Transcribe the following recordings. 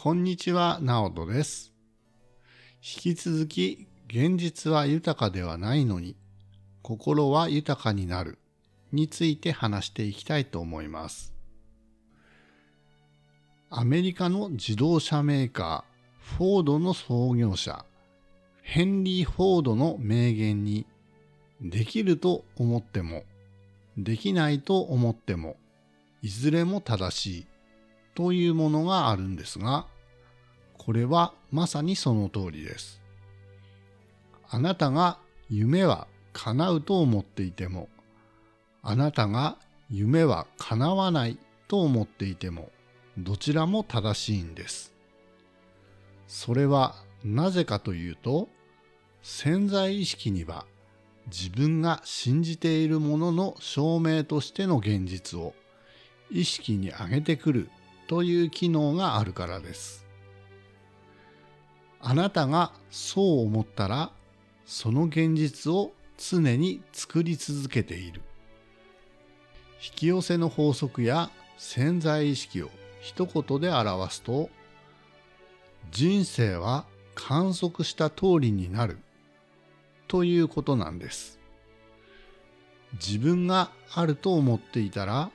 こんにちは、ナオトです。引き続き、現実は豊かではないのに、心は豊かになるについて話していきたいと思います。アメリカの自動車メーカー、フォードの創業者、ヘンリー・フォードの名言に、できると思っても、できないと思っても、いずれも正しいというものがあるんですが、これはまさにその通りです。あなたが夢は叶うと思っていても、あなたが夢は叶わないと思っていても、どちらも正しいんです。それはなぜかというと、潜在意識には自分が信じているものの証明としての現実を意識に上げてくるという機能があるからです。あなたがそう思ったら、その現実を常に作り続けている。引き寄せの法則や潜在意識を一言で表すと、人生は観測した通りになるということなんです。自分があると思っていたら、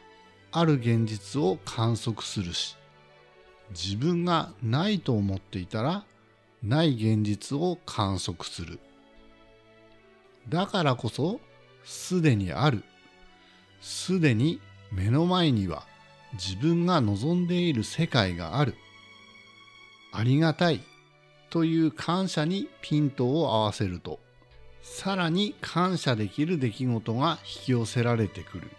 ある現実を観測するし、自分がないと思っていたら、ない現実を観測する。だからこそ、すでにある。すでに目の前には自分が望んでいる世界がある。ありがたいという感謝にピントを合わせると、さらに感謝できる出来事が引き寄せられてくる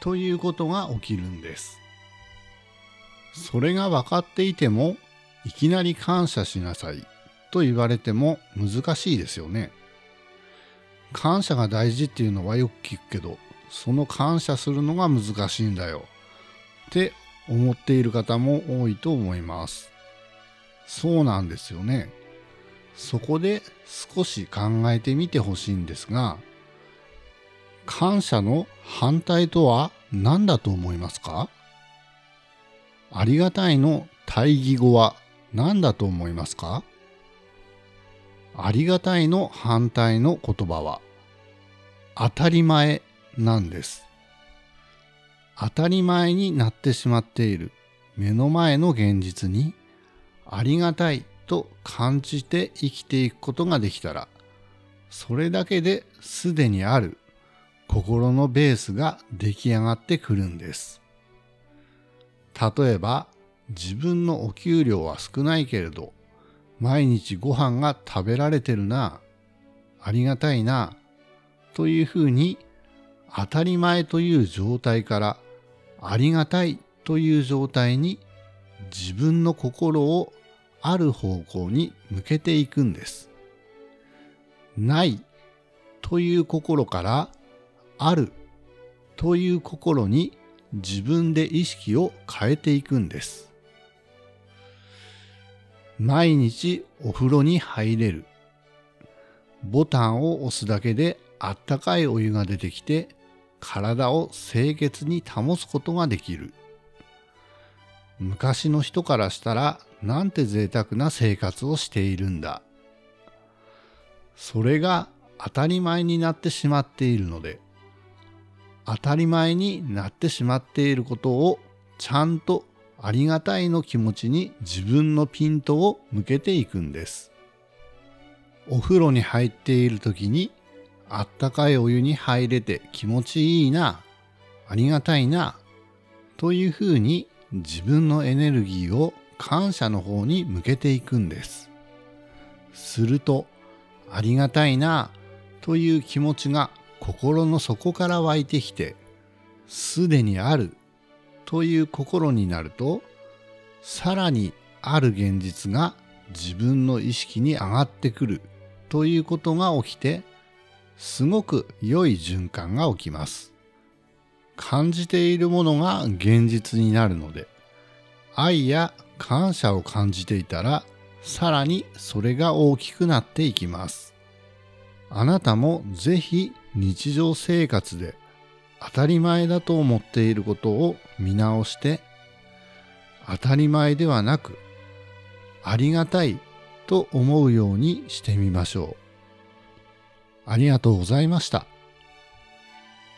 ということが起きるんです。それが分かっていても、いきなり感謝しなさいと言われても難しいですよね。感謝が大事っていうのはよく聞くけど、その感謝するのが難しいんだよって思っている方も多いと思います。そうなんですよね。そこで少し考えてみてほしいんですが、感謝の反対とは何だと思いますか？ありがたいの対義語は何だと思いますか？ありがたいの反対の言葉は当たり前なんです。当たり前になってしまっている。目の前の現実にありがたいと感じて生きていくことができたらそれだけですでにある心のベースが出来上がってくるんです。例えば自分のお給料は少ないけれど毎日ご飯が食べられてるなありがたいなというふうに当たり前という状態からありがたいという状態に自分の心をある方向に向けていくんです。ないという心からあるという心に自分で意識を変えていくんです。毎日お風呂に入れる。ボタンを押すだけであったかいお湯が出てきて体を清潔に保つことができる。昔の人からしたらなんて贅沢な生活をしているんだ。それが当たり前になってしまっているので、当たり前になってしまっていることをちゃんとありがたいの気持ちに自分のピントを向けていくんです。お風呂に入っている時にあったかいお湯に入れて気持ちいいな、ありがたいな、というふうに自分のエネルギーを感謝の方に向けていくんです。すると、ありがたいな、という気持ちが心の底から湧いてきて、すでにあるという心になると、さらにある現実が自分の意識に上がってくるということが起きて、すごく良い循環が起きます。感じているものが現実になるので、愛や感謝を感じていたら、さらにそれが大きくなっていきます。あなたもぜひ日常生活で当たり前だと思っていることを見直して、当たり前ではなく、ありがたいと思うようにしてみましょう。ありがとうございました。